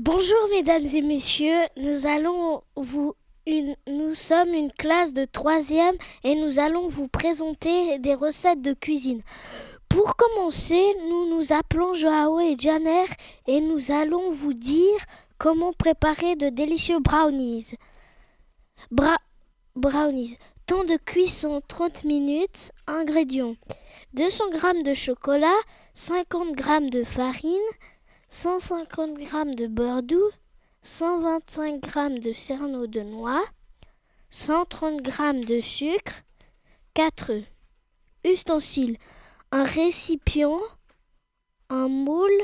Bonjour mesdames et messieurs, nous sommes une classe de troisième et nous allons vous présenter des recettes de cuisine. Pour commencer, nous nous appelons Joao et Janer et nous allons vous dire comment préparer de délicieux brownies. brownies. Temps de cuisson 30 minutes. Ingrédients 200 g de chocolat, 50 g de farine, 150 g de beurre doux, 125 g de cerneau de noix, 130 g de sucre, 4 œufs. Ustensiles un récipient, un moule,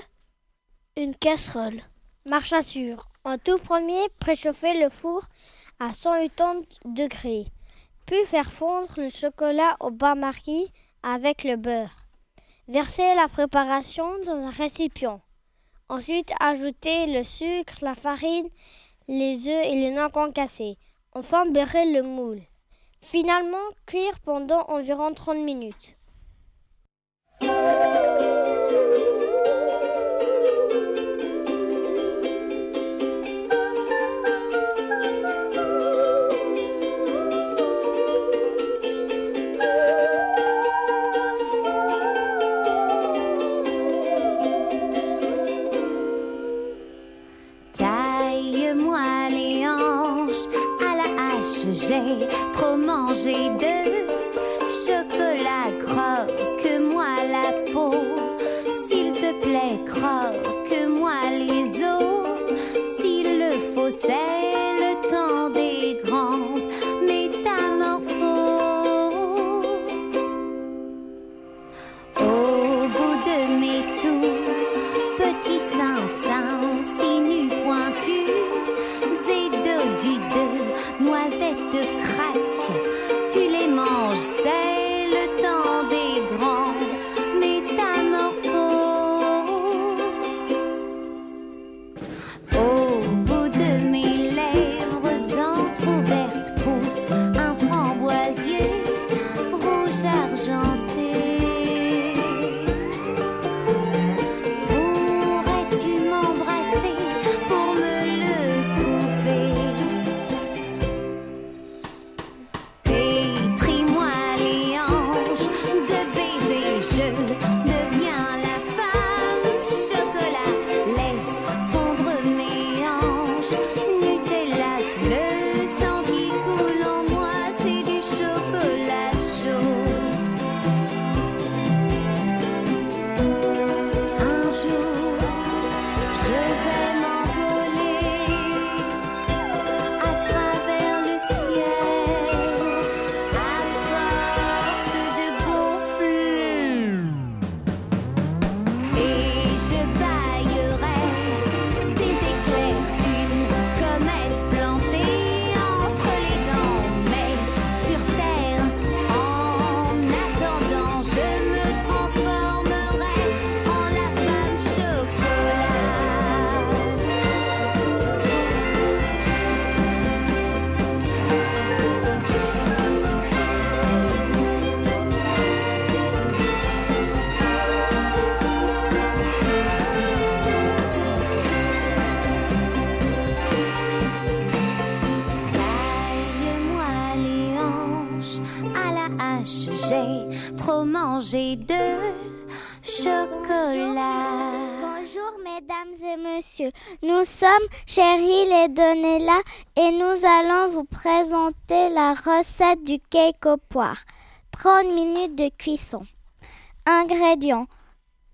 une casserole. Marche assure. En tout premier, préchauffer le four à 180 degrés, puis faire fondre le chocolat au bain-marie avec le beurre. Verser la préparation dans un récipient. Ensuite, ajouter le sucre, la farine, les œufs et les noix concassées. Enfin, beurrer le moule. Finalement, cuire pendant environ 30 minutes. Mangé de chocolat. Bonjour mesdames et messieurs, nous sommes Cheryl et Donella et nous allons vous présenter la recette du cake aux poires. 30 minutes de cuisson. Ingrédients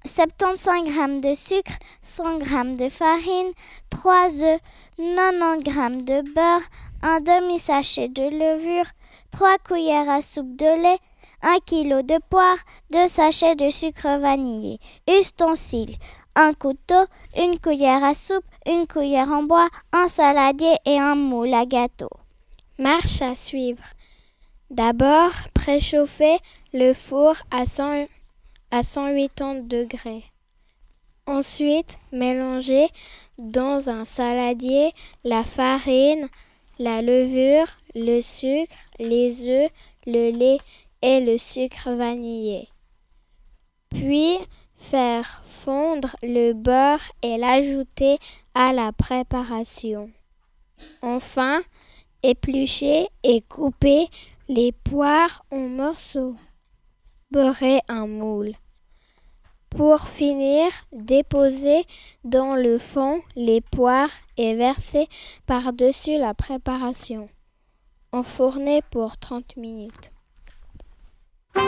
75 g de sucre, 100 g de farine, 3 œufs, 90 g de beurre, un demi-sachet de levure, 3 cuillères à soupe de lait, 1 kg de poire, 2 sachets de sucre vanillé. Ustensiles un couteau, une cuillère à soupe, une cuillère en bois, un saladier et un moule à gâteau. Marche à suivre. D'abord, préchauffer le four à, 100 à 180 degrés. Ensuite, mélanger dans un saladier la farine, la levure, le sucre, les œufs, le lait et le sucre vanillé. Puis, faire fondre le beurre et l'ajouter à la préparation. Enfin, éplucher et couper les poires en morceaux. Beurrer un moule. Pour finir, déposer dans le fond les poires et verser par-dessus la préparation. Enfourner pour 30 minutes. Je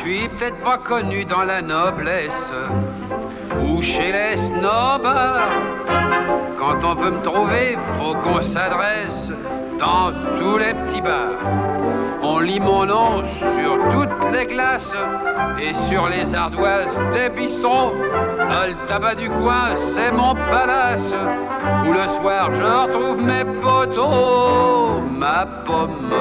suis peut-être pas connu dans la noblesse ou chez les snobs. Quand on veut me trouver, faut qu'on s'adresse dans tous les petits bars. On lit mon nom sur toutes les glaces et sur les ardoises des bistrots. Le tabac du coin, c'est mon palace où le soir je retrouve mes poteaux. Ma pomme,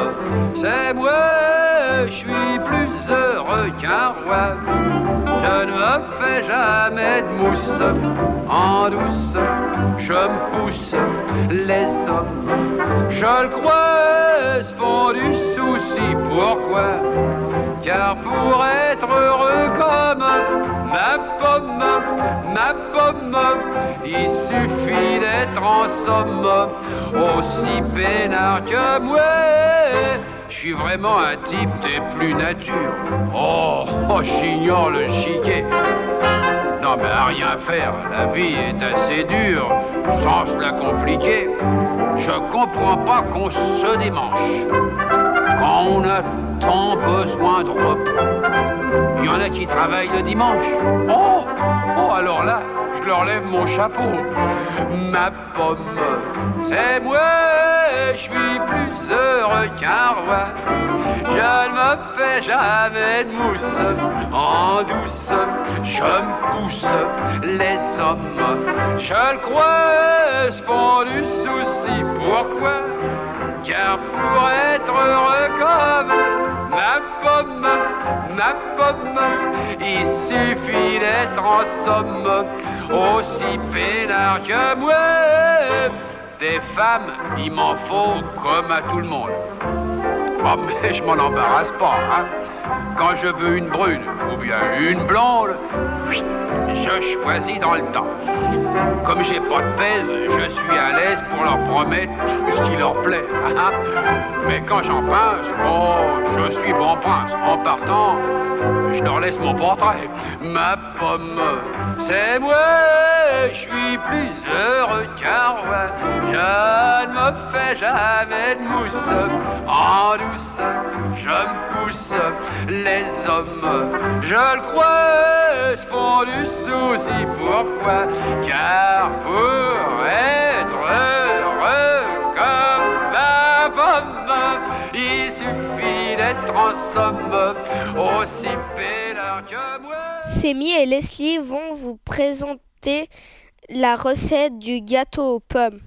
c'est moi, je suis plus heureux qu'un roi. Je ne me fais jamais de mousse en douce. Je me pousse les hommes. Je le crois, font du souci. Pourquoi? Car pour être heureux comme ma pomme, ma pomme, il suffit d'être en somme aussi peinard que moi. Je suis vraiment un type des plus nature. Oh, oh j'ignore le chiquet. Non mais à rien faire, la vie est assez dure, sans la compliquer. Je comprends pas qu'on se démanche quand on a tant besoin de repos. Il y en a qui travaillent le dimanche. Oh, oh alors là, je leur lève mon chapeau. Ma pomme, c'est moi, je suis plus heureux qu'un roi. Je ne me fais jamais de mousse en douce. Je me pousse les hommes. Je le crois, se font du souci. Pourquoi? Car pour être heureux comme ma pomme, ma pomme, il suffit d'être en somme aussi peinard que moi. Des femmes, il m'en faut comme à tout le monde. Oh, mais je m'en embarrasse pas. Hein. Quand je veux une brune ou bien une blonde, je choisis dans le temps. Comme j'ai pas de pèse, je suis à l'aise pour leur promettre ce qui leur plaît. hein. Mais quand j'en pince, oh, je suis bon prince. En partant, je leur laisse mon portrait. Ma pomme, c'est moi, je suis plus heureux qu'un roi. Je ne me fais jamais de mousse en douce. Je me pousse les hommes, je le crois, font du souci. Pourquoi? Car pour être heureux comme ma pomme, il suffit d'être en somme aussi peinard que moi. Sémi et Leslie vont vous présenter la recette du gâteau aux pommes.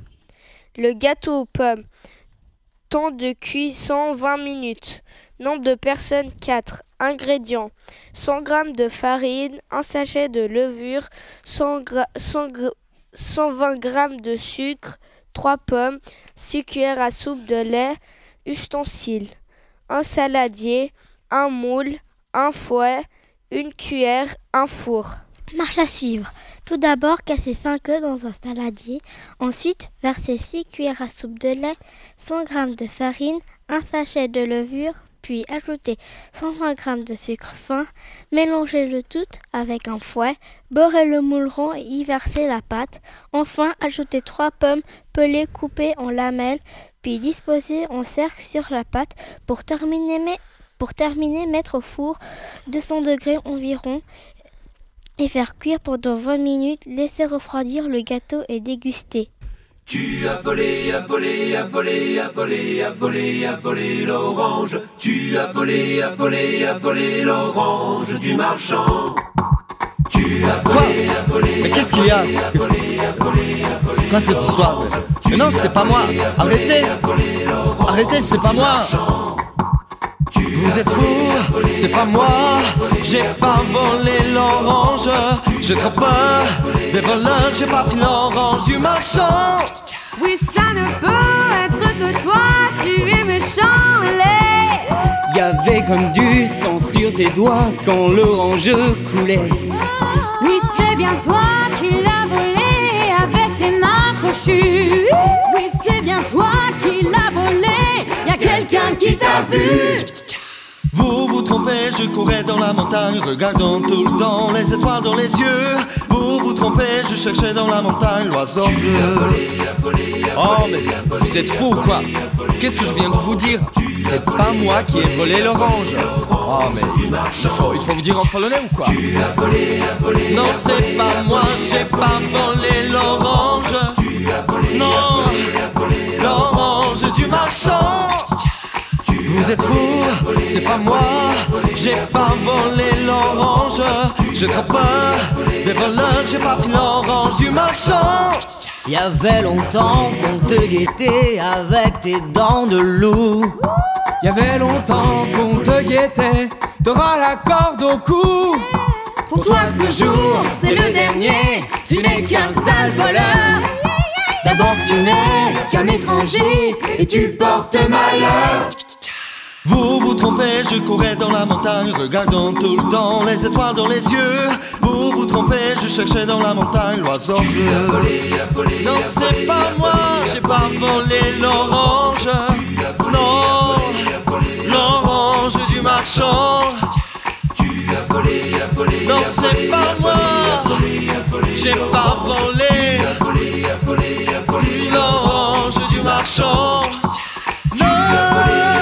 Le gâteau aux pommes. Temps de cuisson 20 minutes. Nombre de personnes 4. Ingrédients 100 g de farine, un sachet de levure, 100 gra- 100 gr- 120 g de sucre, 3 pommes, 6 cuillères à soupe de lait, ustensiles, un saladier, un moule, un fouet, une cuillère, un four. Marche à suivre. Tout d'abord, casser 5 œufs dans un saladier. Ensuite, verser 6 cuillères à soupe de lait, 100 g de farine, un sachet de levure, puis ajouter 120 g de sucre fin. Mélanger le tout avec un fouet, beurrer le moule rond et y verser la pâte. Enfin, ajouter 3 pommes pelées coupées en lamelles, puis disposer en cercle sur la pâte pour terminer, mais- pour terminer mettre au four 200 degrés environ et faire cuire pendant 20 minutes, laisser refroidir le gâteau et déguster. Tu as volé, as volé, as volé, as volé, as volé, as volé l'orange. Tu as volé, as volé, as volé l'orange du marchand. Tu as Quoi volé, as volé, Mais qu'est-ce qu'il y a C'est quoi cette histoire Mais non, c'était pas moi Arrêtez Arrêtez, c'était pas moi Vous êtes fous, c'est pas moi J'ai pas volé l'orange J'ai trop peur des voleurs J'ai pas pris l'orange du marchand Oui, ça ne peut être que toi, tu es méchant, les y avait comme du sang sur tes doigts quand l'orange coulait. Oui, c'est bien toi qui l'as volé avec tes mains crochues. Oui, c'est bien toi qui l'as volé. Y a quelqu'un qui t'a vu. Vous vous trompez, je courais dans la montagne, regardant tout le temps les étoiles dans les yeux. Vous vous trompez, je cherchais dans la montagne l'oiseau bleu. Oh, mais vous êtes fou ou quoi Qu'est-ce que je viens de vous dire? C'est pas moi qui ai volé l'orange. Oh, mais il faut, il faut vous dire en polonais ou quoi? Non, c'est pas moi, j'ai pas volé l'orange. Non, l'orange du marchand. Vous êtes fou, c'est pas moi, j'ai pas volé l'orange. Je crois pas des voleurs, j'ai pas pris l'orange du marchand. Y avait longtemps qu'on te guettait avec tes dents de loup. Y avait longtemps qu'on te guettait, t'auras la corde au cou. Pour toi, ce jour, c'est le dernier. Tu n'es qu'un sale voleur. D'abord, tu n'es qu'un étranger et tu portes malheur. Vous vous trompez, je courais dans la montagne, regardant tout le temps les étoiles dans les yeux. Vous vous trompez, je cherchais dans la montagne l'oiseau bleu. Non, c'est pas moi, j'ai pas volé l'orange. Non, l'orange du marchand. Non, c'est pas moi, j'ai pas volé l'orange du marchand. Non,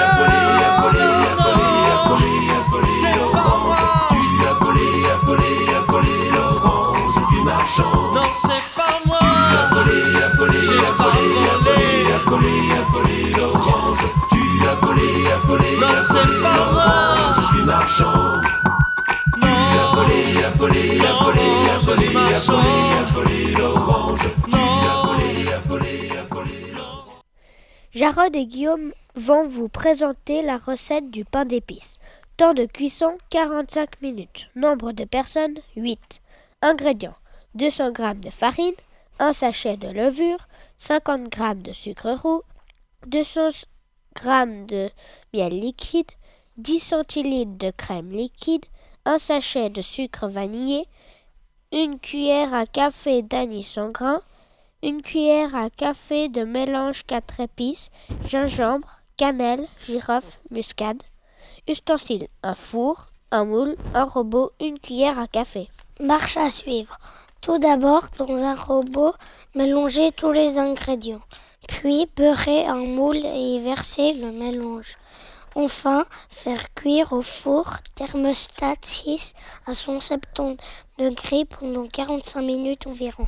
Jarod et Guillaume vont vous présenter la recette du pain d'épices. Temps de cuisson 45 minutes. Nombre de personnes 8. Ingrédients 200 g de farine, un sachet de levure, 50 g de sucre roux, 200 g de miel liquide, 10 centilitres de crème liquide, un sachet de sucre vanillé, une cuillère à café d'anis sans grain, une cuillère à café de mélange 4 épices, gingembre, cannelle, girofle, muscade. Ustensiles un four, un moule, un robot, une cuillère à café. Marche à suivre. Tout d'abord, dans un robot, mélangez tous les ingrédients. Puis, beurrez un moule et versez le mélange. Enfin, faire cuire au four thermostat 6 à 170 degrés pendant 45 minutes environ.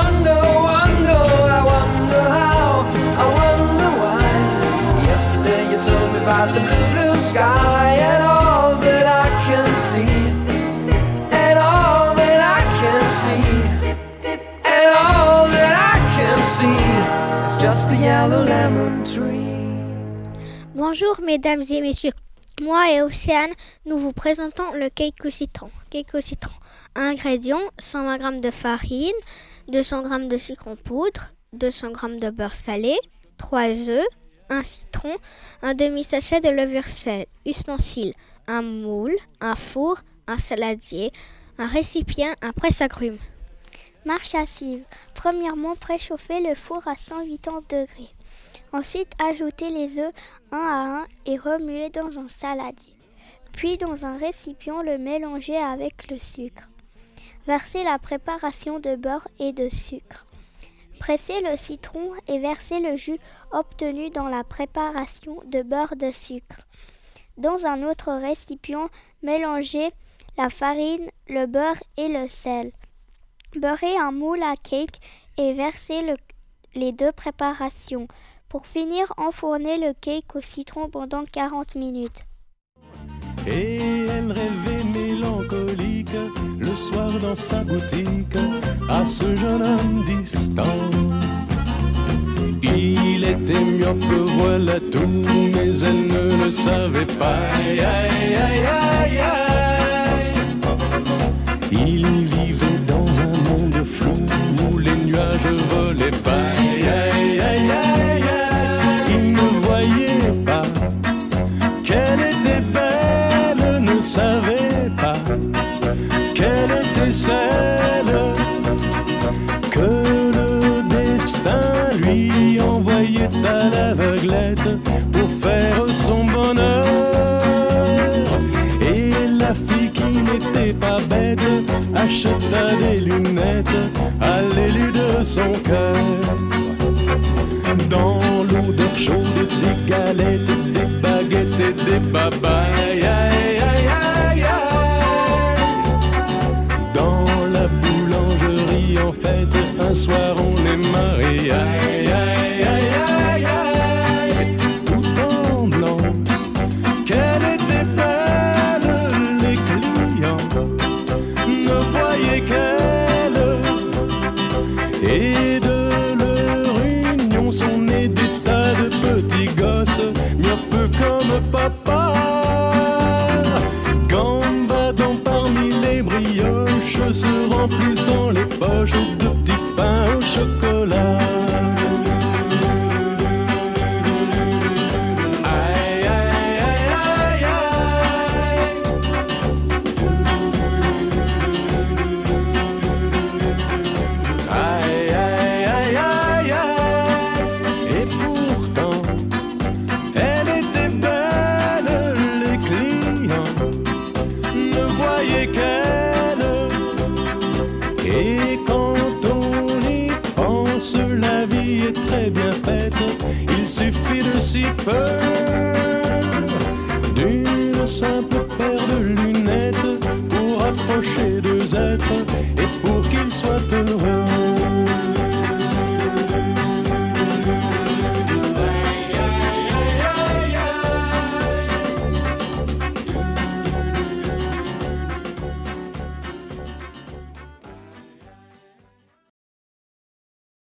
just a yellow lemon tree. Bonjour mesdames et messieurs. Moi et Océane, nous vous présentons le cake au citron. Cake au citron. Ingrédients 120 g de farine, 200 g de sucre en poudre, 200 g de beurre salé, 3 œufs, un citron, un demi-sachet de levure sel, ustensiles, un moule, un four, un saladier, un récipient, un presse-agrumes. Marche à suivre. Premièrement, préchauffer le four à 180 degrés. Ensuite, ajouter les œufs un à un et remuer dans un saladier. Puis, dans un récipient, le mélanger avec le sucre. Verser la préparation de beurre et de sucre. Presser le citron et verser le jus obtenu dans la préparation de beurre de sucre. Dans un autre récipient, mélanger la farine, le beurre et le sel. Beurrer un moule à cake et verser le- les deux préparations. Pour finir, enfourner le cake au citron pendant 40 minutes. Et elle rêvait mélancolique le soir dans sa boutique à ce jeune homme distant. Il était myope, voilà tout, mais elle ne le savait pas. Aïe, aïe, aïe, aïe, aïe. Il que le destin lui envoyait à l'aveuglette pour faire son bonheur. Et la fille qui n'était pas bête acheta des lunettes à l'élu de son cœur. Dans l'odeur chaude des galettes, des baguettes et des babayes. Et quand on y pense, la vie est très bien faite. Il suffit de si peu